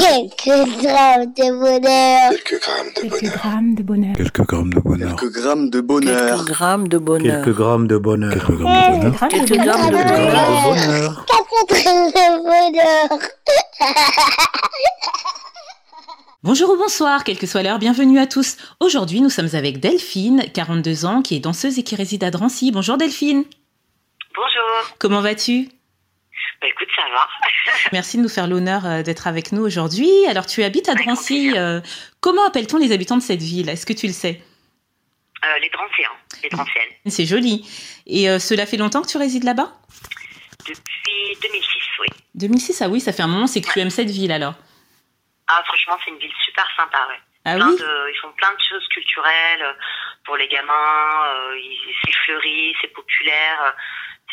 Quelques grammes de bonheur. Quelques grammes de Quelques bonheur. grammes de bonheur. Quelques grammes de bonheur. Quelques grammes de bonheur. Quelques grammes de bonheur. Quelques grammes de bonheur. Quelques grammes de bonheur. Quelques grammes de bonheur. grammes de bonheur. Quatre grammes de bonheur. Bonjour ou bonsoir, quelle que soit l'heure, bienvenue à tous. Aujourd'hui, nous sommes avec Delphine, 42 ans, qui est danseuse et qui réside à Drancy. Bonjour Delphine, Bonjour. comment vas-tu Merci de nous faire l'honneur euh, d'être avec nous aujourd'hui. Alors, tu habites à Drancy. euh, comment appelle-t-on les habitants de cette ville? Est-ce que tu le sais? Euh, les Dranciens, les Dranciennes. C'est joli. Et euh, cela fait longtemps que tu résides là-bas? Depuis 2006, oui. 2006, ah oui, ça fait un moment, c'est que tu aimes cette ville alors. Ah, franchement, c'est une ville super sympa, ouais. Ah oui? de- ils font plein de choses culturelles pour les gamins. euh, c'est fleuri, c'est populaire.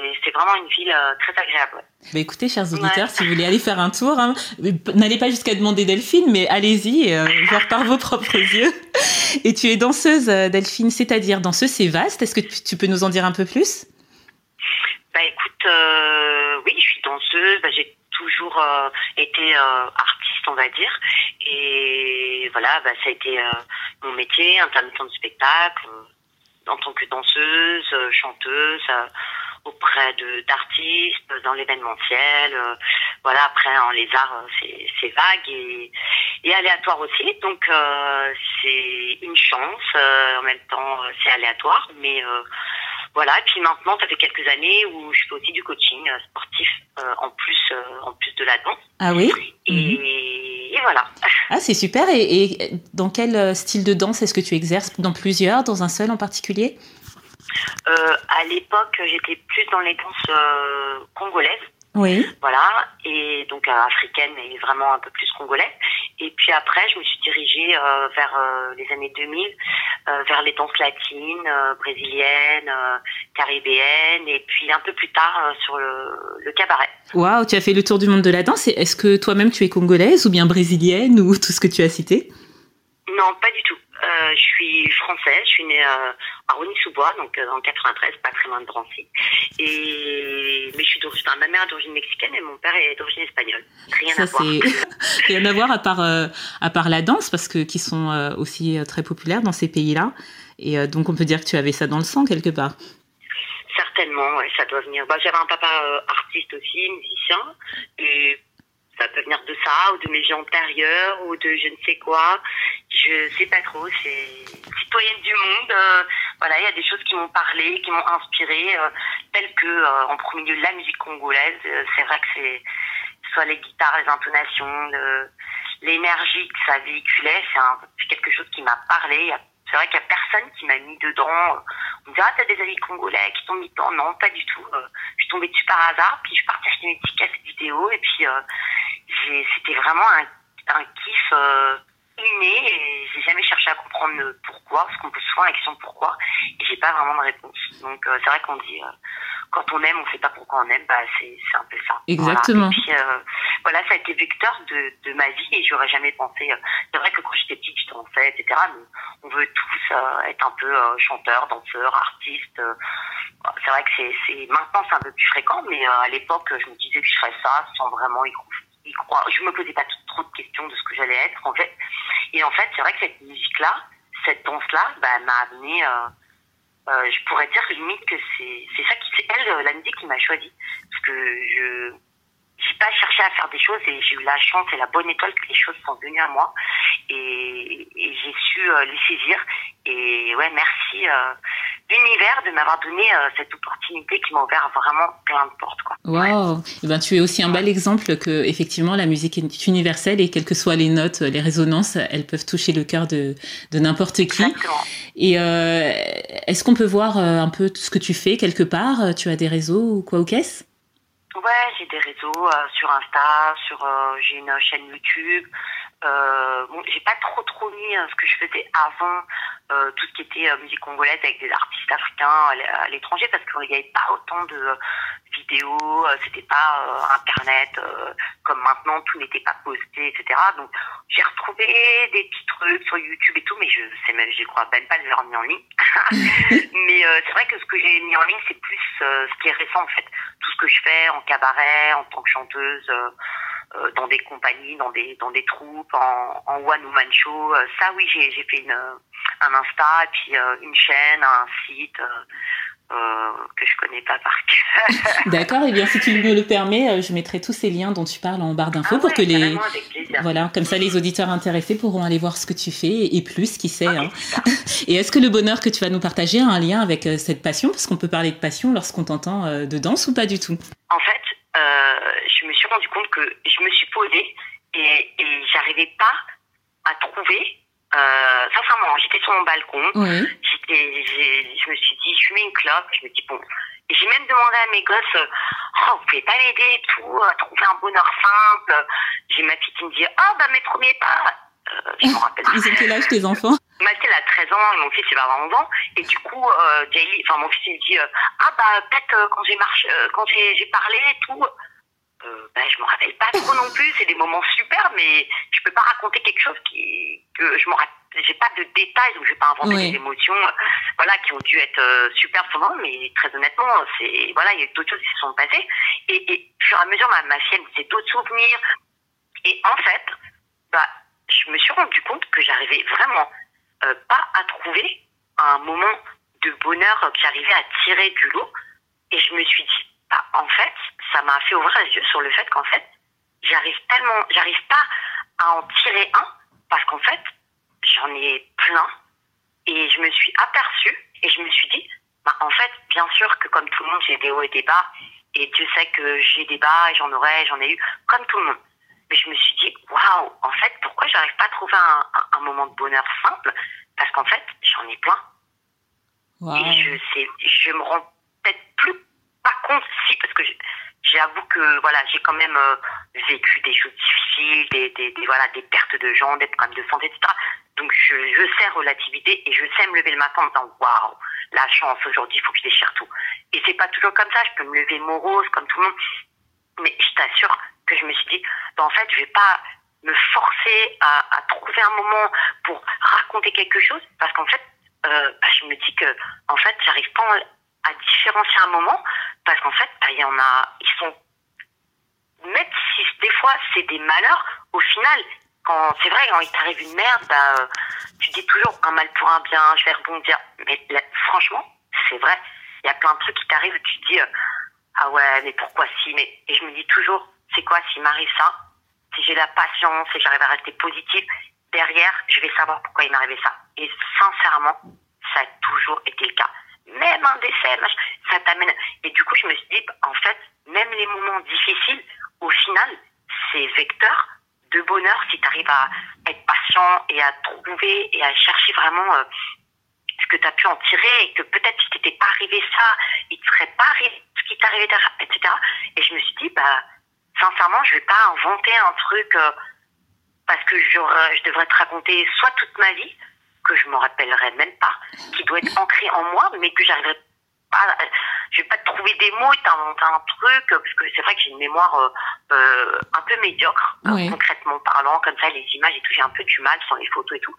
Euh, C'est vraiment une ville euh, très agréable. ouais. Bah écoutez, chers Ouais. auditeurs, si vous voulez aller faire un tour, hein, p- n'allez pas jusqu'à demander Delphine, mais allez-y, euh, voir par vos propres yeux. Et tu es danseuse, euh, Delphine, c'est-à-dire danseuse, c'est vaste. Est-ce que tu, peux nous en dire un peu plus? Bah écoute, euh, oui, je suis danseuse. Bah, J'ai toujours euh, été euh, artiste, on va dire. Et voilà, bah, ça a été euh, mon métier, intermittent de spectacle, euh, en tant que danseuse, euh, chanteuse, euh, auprès de d'artistes, dans l'événementiel. euh, voilà, après, en les arts, euh, c'est c'est vague et, et aléatoire aussi. Donc, euh, c'est une chance. euh, en même temps, c'est aléatoire, mais... voilà, et puis maintenant, ça fait quelques années où je fais aussi du coaching sportif en plus en plus de la danse. Ah oui? Et, Mhm. et voilà. Ah, c'est super. Et, et dans quel style de danse est-ce que tu exerces? Dans plusieurs? Dans un seul en particulier? Euh, à l'époque, j'étais plus dans les danses euh, congolaises, Oui. voilà, et donc euh, africaines, mais vraiment un peu plus congolaises. Et puis après, je me suis dirigée euh, vers euh, les années 2000, euh, vers les danses latines, brésiliennes, caribéennes, et puis un peu plus tard sur le, le cabaret. Waouh, tu as fait le tour du monde de la danse. Est-ce que toi-même tu es congolaise ou bien brésilienne ou tout ce que tu as cité? Non, pas du tout. Euh, je suis française, je suis née euh, à Rony-sous-Bois, donc euh, en 93, pas très loin de Drancy. Et mais je suis d'origine, ma mère est d'origine mexicaine et mon père est d'origine espagnole. Rien Ça, à voir. rien à voir à part, à part la danse, parce que qui sont aussi très populaires dans ces pays-là. Et donc, on peut dire que tu avais ça dans le sang quelque part. Certainement, ouais, ça doit venir. Bah, j'avais un papa euh, artiste aussi, musicien, et ça peut venir de ça, ou de mes vies antérieures, ou de je ne sais quoi. Je sais pas trop, c'est citoyenne du monde. euh, voilà, il y a des choses qui m'ont parlé, qui m'ont inspiré, euh, telles que, euh, en premier lieu, la musique congolaise. Euh, c'est vrai que c'est soit les guitares, les intonations, l'énergie que ça véhiculait, c'est quelque chose qui m'a parlé. C'est vrai qu'il y a personne qui m'a mis dedans. On me dit, ah, t'as des amis congolais qui t'ont mis dedans. Non, pas du tout. Je suis tombée dessus par hasard, puis je suis partie acheter vidéo, et puis c'était vraiment un, un kiff inné, et j'ai jamais cherché à comprendre pourquoi, parce qu'on pose souvent la question pourquoi, et j'ai pas vraiment de réponse. Donc euh, c'est vrai qu'on dit, euh, quand on aime, on sait pas pourquoi on aime, bah c'est un peu ça. Exactement. Voilà. Et puis, euh, voilà, ça a été vecteur de, de ma vie, et j'aurais jamais pensé. euh, c'est vrai que quand j'étais petite, je dansais, etc. Mais on veut tous euh, être un peu euh, chanteur, danseur, artiste. euh, c'est vrai que c'est, c'est maintenant c'est un peu plus fréquent, mais euh, à l'époque je me disais que je ferais ça sans vraiment y, cro- y croire. Je me posais pas trop de questions de ce que j'allais être. Et en fait c'est vrai que cette musique-là, cette danse-là, bah, m'a amené. Euh, euh, je pourrais dire limite que c'est c'est ça qui c'est elle euh, la musique qui m'a choisi parce que je j'ai pas cherché à faire des choses et j'ai eu la chance et la bonne école que les choses sont venues à moi et, j'ai su les saisir et ouais merci l'univers de m'avoir donné euh, cette opportunité qui m'a ouvert vraiment plein de portes quoi. Waouh Eh ben, tu es aussi un bel exemple que effectivement la musique est universelle et quelles que soient les notes, les résonances, elles peuvent toucher le cœur de, de n'importe qui. Exactement. Et euh, est-ce qu'on peut voir euh, un peu tout ce que tu fais quelque part? Tu as des réseaux ou quoi ou qu'est-ce? Ouais, j'ai des réseaux euh, sur Insta, sur j'ai une chaîne YouTube. Euh, bon, j'ai pas trop trop mis ce que je faisais avant euh, tout ce qui était euh, musique congolaise avec des artistes africains à l'étranger parce qu'il n'y avait pas autant de euh, vidéos, euh, c'était pas euh, internet comme maintenant tout n'était pas posté, etc. Donc j'ai retrouvé des petits trucs sur YouTube et tout, mais je sais même, je crois même pas les avoir mis en ligne. mais c'est vrai que ce que j'ai mis en ligne, c'est plus ce qui est récent en fait, tout ce que je fais en cabaret, en tant que chanteuse. dans des compagnies, dans des dans des troupes, en, en one woman show. Ça oui, j'ai j'ai fait une un Insta, et puis euh, une chaîne, un site. Euh, que je connais pas par cœur. D'accord, et eh bien si tu me le permets, je mettrai tous ces liens dont tu parles en barre d'infos Ah pour ouais, que les voilà, comme ça les auditeurs intéressés pourront aller voir ce que tu fais et plus, qui sait. Ok, hein. Et est-ce que le bonheur que tu vas nous partager a un lien avec euh, cette passion? Parce qu'on peut parler de passion lorsqu'on t'entend euh, de danse ou pas du tout? En fait, euh, je me suis rendu compte que je me suis posée et, et j'arrivais pas à trouver. Euh, sincèrement, j'étais sur mon balcon, Oui. j'étais, je me suis dit, je mets une clope, je me dis bon. J'ai même demandé à mes gosses, oh, vous pouvez pas m'aider et tout, à trouver un bonheur simple. J'ai ma fille qui me dit, ah bah mes premiers pas. Euh, je me rappelle. Ils ont quel âge tes enfants? Mathilde a 13 ans et mon fils il va avoir 11 ans et du coup euh, Jay, enfin mon fils il me dit euh, ah bah peut-être quand j'ai marché quand j'ai parlé et tout euh, bah je me rappelle pas trop non plus c'est des moments super mais je peux pas raconter quelque chose qui que je me rappelle j'ai pas de détails donc je vais pas inventer Oui. des émotions euh, voilà qui ont dû être euh, super souvent mais très honnêtement c'est voilà il y a d'autres choses qui se sont passées et, et au fur et à mesure ma, ma fille elle me disait d'autres souvenirs et en fait bah je me suis rendu compte que j'arrivais vraiment euh, pas à trouver un moment de bonheur que j'arrivais à tirer du lot. Et je me suis dit, bah, en fait, ça m'a fait ouvrir les yeux sur le fait qu'en fait, j'arrive tellement, j'arrive pas à en tirer un parce qu'en fait, j'en ai plein. Et je me suis aperçue et je me suis dit, bah, en fait, bien sûr que comme tout le monde, j'ai des hauts et des bas. Et Dieu sait que j'ai des bas et j'en aurai, j'en ai eu, comme tout le monde. Mais je me suis dit, waouh, en fait, pourquoi j'arrive pas à trouver un, un- un moment de bonheur simple Parce qu'en fait, j'en ai plein. Et je sais, je me rends peut-être plus pas compte si, parce que je- j'avoue que voilà, j'ai quand même euh, vécu des choses difficiles, des, voilà, des pertes de gens, des problèmes de santé, etc. Donc je, sais relativiser et je sais me lever le matin en me disant waouh, la chance aujourd'hui, il faut que je déchire tout. Et c'est pas toujours comme ça, je peux me lever morose comme tout le monde, mais je t'assure que je me suis dit, bah, en fait, je vais pas me forcer à, à trouver un moment pour raconter quelque chose, parce qu'en fait, euh, bah, je me dis que, en fait, j'arrive pas à différencier un moment, parce qu'en fait, bah, il y en a, ils sont, même si des fois c'est des malheurs, au final, quand c'est vrai, quand il t'arrive une merde, bah, euh, tu dis toujours un mal pour un bien, je vais rebondir. Mais franchement, c'est vrai, il y a plein de trucs qui t'arrivent, tu te dis, euh, ah ouais, mais pourquoi si mais Et je me dis toujours, c'est quoi s'il m'arrive ça Si j'ai la patience et j'arrive à rester positive, derrière, je vais savoir pourquoi il m'arrivait ça. Et sincèrement, ça a toujours été le cas. Même un décès, machin, ça t'amène. Et du coup, je me suis dit, en fait, même les moments difficiles, au final, c'est vecteur de bonheur si tu arrives à être patient et à trouver et à chercher vraiment euh, ce que tu as pu en tirer et que peut-être si t'étais pas arrivé ça, il te serait pas arrivé ce qui t'est arrivé, etc. Et je me suis dit, bah, sincèrement, je vais pas inventer un truc euh, parce que je devrais te raconter soit toute ma vie, que je me rappellerai même pas, qui doit être ancré en moi, mais que j'arriverai pas, je vais pas trouver des mots et t'inventer un truc, parce que c'est vrai que j'ai une mémoire euh, euh, un peu médiocre, Oui. concrètement parlant, comme ça, les images et tout, j'ai un peu du mal sans les photos et tout.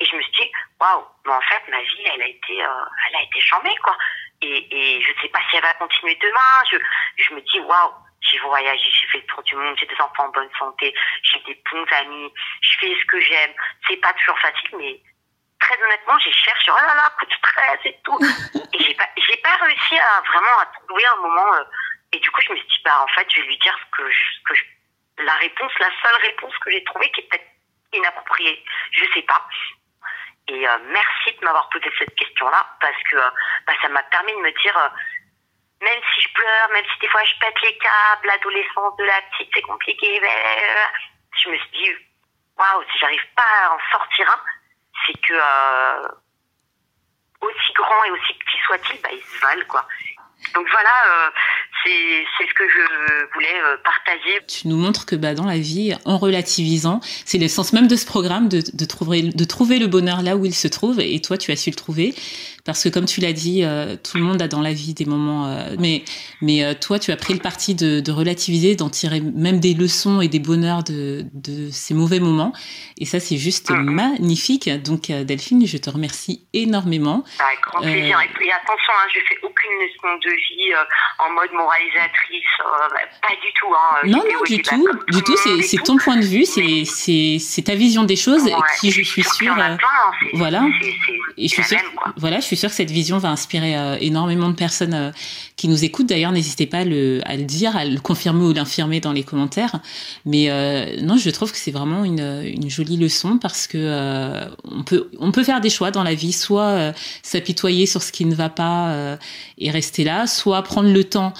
Et je me suis dit, waouh, mais en fait, ma vie, elle a été, euh, elle a été chambée, quoi. Et, et je sais pas si elle va continuer demain. Je, je me dis, waouh, j'ai voyagé, j'ai fait le tour du monde, j'ai des enfants en bonne santé, j'ai des bons amis, je fais ce que j'aime. C'est pas toujours facile, mais très honnêtement, j'ai cherché, oh là là, coup de stress et tout. et j'ai pas, j'ai pas réussi à vraiment à trouver un moment. euh, et du coup, je me suis dit, bah, en fait, je vais lui dire ce que je, ce que je- la réponse, la seule réponse que j'ai trouvée qui est peut-être inappropriée. Je sais pas. Et euh, merci de m'avoir posé cette question-là parce que euh, bah, ça m'a permis de me dire, euh, même si je pleure, même si des fois je pète les câbles, l'adolescence de la petite c'est compliqué, mais, je me suis dit, waouh, si j'arrive pas à en sortir un, c'est que euh, aussi grand et aussi petit soit-il, bah, ils se valent quoi. Donc voilà, euh, c'est ce que je voulais euh, partager. Tu nous montres que bah, dans la vie, en relativisant, c'est le sens même de ce programme de, de, trouver, de trouver le bonheur là où il se trouve. Et toi, tu as su le trouver parce que comme tu l'as dit, euh, tout le monde a dans la vie des moments, euh, mais mais euh, toi, tu as pris le parti de, de relativiser, d'en tirer même des leçons et des bonheurs de, de ces mauvais moments, et ça c'est juste Mhm. magnifique. Donc Delphine, je te remercie énormément. Avec grand plaisir. Et, et attention, hein, je fais aucune leçon de vie en mode moralisatrice. euh, pas du tout. Hein, Non, non, du tout, du C'est ton point de vue, c'est ta vision des choses Ouais, qui, je suis y sûre. en a euh, plein, c'est- voilà. Et je suis sûre, voilà, je suis sûre que cette vision va inspirer euh, énormément de personnes euh, qui nous écoutent. D'ailleurs, n'hésitez pas à le, à le dire, à le confirmer ou l'infirmer dans les commentaires. Mais euh, non, je trouve que c'est vraiment une, une jolie leçon parce que euh, on peut, on peut faire des choix dans la vie, soit s'apitoyer sur ce qui ne va pas et rester là, soit prendre le temps.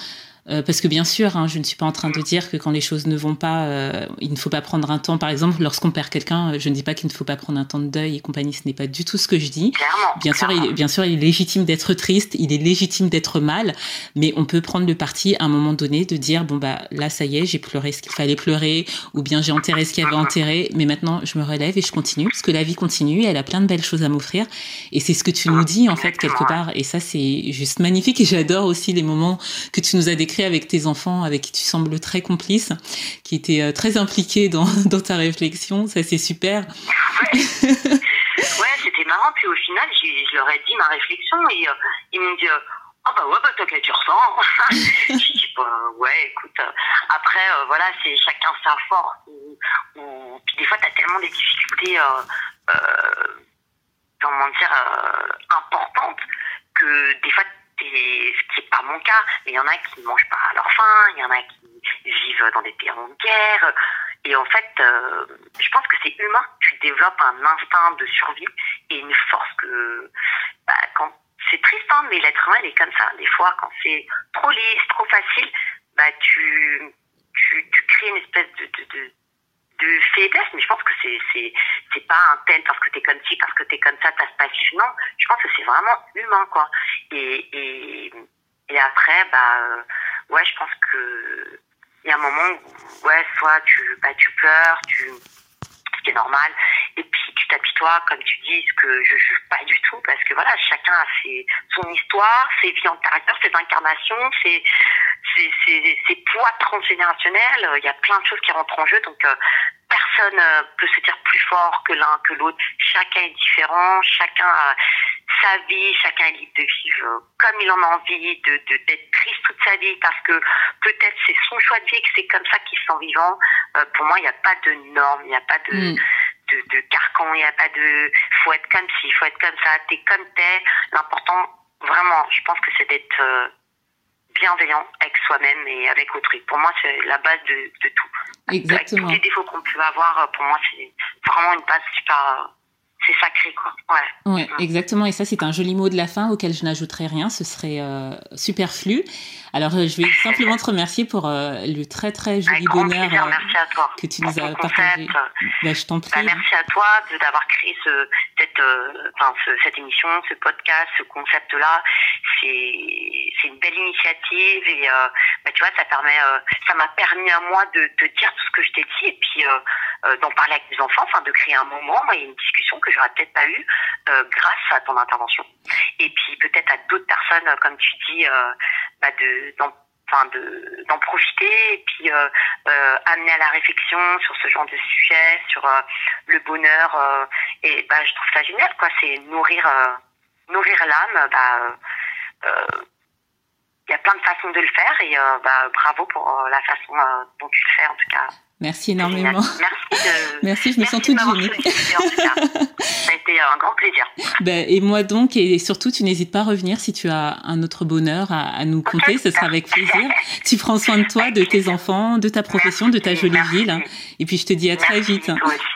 Euh, parce que bien sûr, hein, je ne suis pas en train de dire que quand les choses ne vont pas, euh, il ne faut pas prendre un temps. Par exemple, lorsqu'on perd quelqu'un, euh, je ne dis pas qu'il ne faut pas prendre un temps de deuil et compagnie. Ce n'est pas du tout ce que je dis. Clairement. Bien sûr, il, bien sûr, il est légitime d'être triste, il est légitime d'être mal, mais on peut prendre le parti à un moment donné de dire bon bah là ça y est, j'ai pleuré ce qu'il fallait pleurer, ou bien j'ai enterré ce qu'il y avait enterré, mais maintenant je me relève et je continue parce que la vie continue, elle a plein de belles choses à m'offrir et c'est ce que tu nous dis en fait quelque part et ça c'est juste magnifique et j'adore aussi les moments que tu nous as décrits avec tes enfants avec qui tu sembles très complice, qui étaient euh, très impliqués dans, ta réflexion, ça c'est super. Ouais, c'était marrant. Puis au final, je leur ai dit ma réflexion et euh, ils m'ont dit euh, Ah bah ouais, bah qu'à dire ça. J'ai dit bah ouais, écoute. après, voilà, c'est chacun sa force. Ou, Puis des fois, t'as tellement des difficultés, comment dire, importantes que des fois, qui n'est pas mon cas, il y en a qui ne mangent pas à leur faim, il y en a qui vivent dans des pays en guerre. Et en fait, euh, je pense que c'est humain. Tu développes un instinct de survie et une force que, bah, quand c'est triste, hein, mais l'être humain il est comme ça. Des fois, quand c'est trop lisse, trop facile, bah, tu, tu, crées une espèce de, de, de, de faiblesse. Mais je pense que c'est, c'est, c'est pas un tel parce que t'es comme ci, parce que t'es comme ça, t'as ce passif. Non, je pense que c'est vraiment humain, quoi. Et, et, et après, bah, euh, ouais, je pense que il y a un moment où, ouais, soit tu, bah, tu pleures, tu, normal, et puis tu t'apitoies, comme tu dis, ce que je juge pas du tout, parce que voilà, chacun a ses, son histoire, ses vies antérieures, ses incarnations, ses, ses, poids transgénérationnels, il y a plein de choses qui rentrent en jeu, donc euh, personne euh, peut se dire plus fort que l'un que l'autre, chacun est différent, chacun a sa vie, chacun est libre de vivre comme il en a envie, de d'être toute sa vie parce que peut-être c'est son choix de vie, que c'est comme ça qu'il se sent vivant. Euh, pour moi, il n'y a pas de normes, il n'y a pas de, Mm. de, de carcan, il n'y a pas de faut être comme ci, faut être comme ça, t'es comme t'es. L'important, vraiment, je pense que c'est d'être euh, bienveillant avec soi-même et avec autrui. Pour moi, c'est la base de, de tout. Exactement. Avec tous les défauts qu'on peut avoir, euh, pour moi, c'est vraiment une base super. C'est sacré, quoi. Ouais. Ouais, exactement. Et ça, c'est un joli mot de la fin auquel je n'ajouterai rien. Ce serait euh, superflu. Alors, euh, je vais simplement te remercier pour euh, le très très joli Avec bonheur plaisir, merci à toi. que tu nous as partagé. Bah, je t'en prie. Bah, merci à toi d'avoir créé ce, cette, enfin, ce- cette émission, ce podcast, ce concept-là. C'est, c'est une belle initiative et bah, tu vois, ça permet, ça m'a permis à moi de te dire tout ce que je t'ai dit et puis euh, d'en parler avec mes enfants, enfin de créer un moment et une discussion que j'aurais peut-être pas eu euh, grâce à ton intervention. Et puis peut-être à d'autres personnes, euh, comme tu dis, euh, bah, de d'en enfin de d'en profiter et puis euh, euh, amener à la réflexion sur ce genre de sujet, sur euh, le bonheur. euh, et bah, je trouve ça génial, quoi. C'est nourrir, nourrir l'âme. Bah, il y a plein de façons de le faire et bah, bravo pour la façon dont tu le fais, en tout cas. Merci énormément. Merci de. Merci, je me sens merci toute gênée. Ça a été un grand plaisir. Ben, et moi donc, et surtout, tu n'hésites pas à revenir si tu as un autre bonheur à, à nous conter, ce sera avec plaisir. Tu prends soin de toi, de tes enfants, de ta profession, de ta jolie ville. Et puis je te dis à très vite. toi aussi.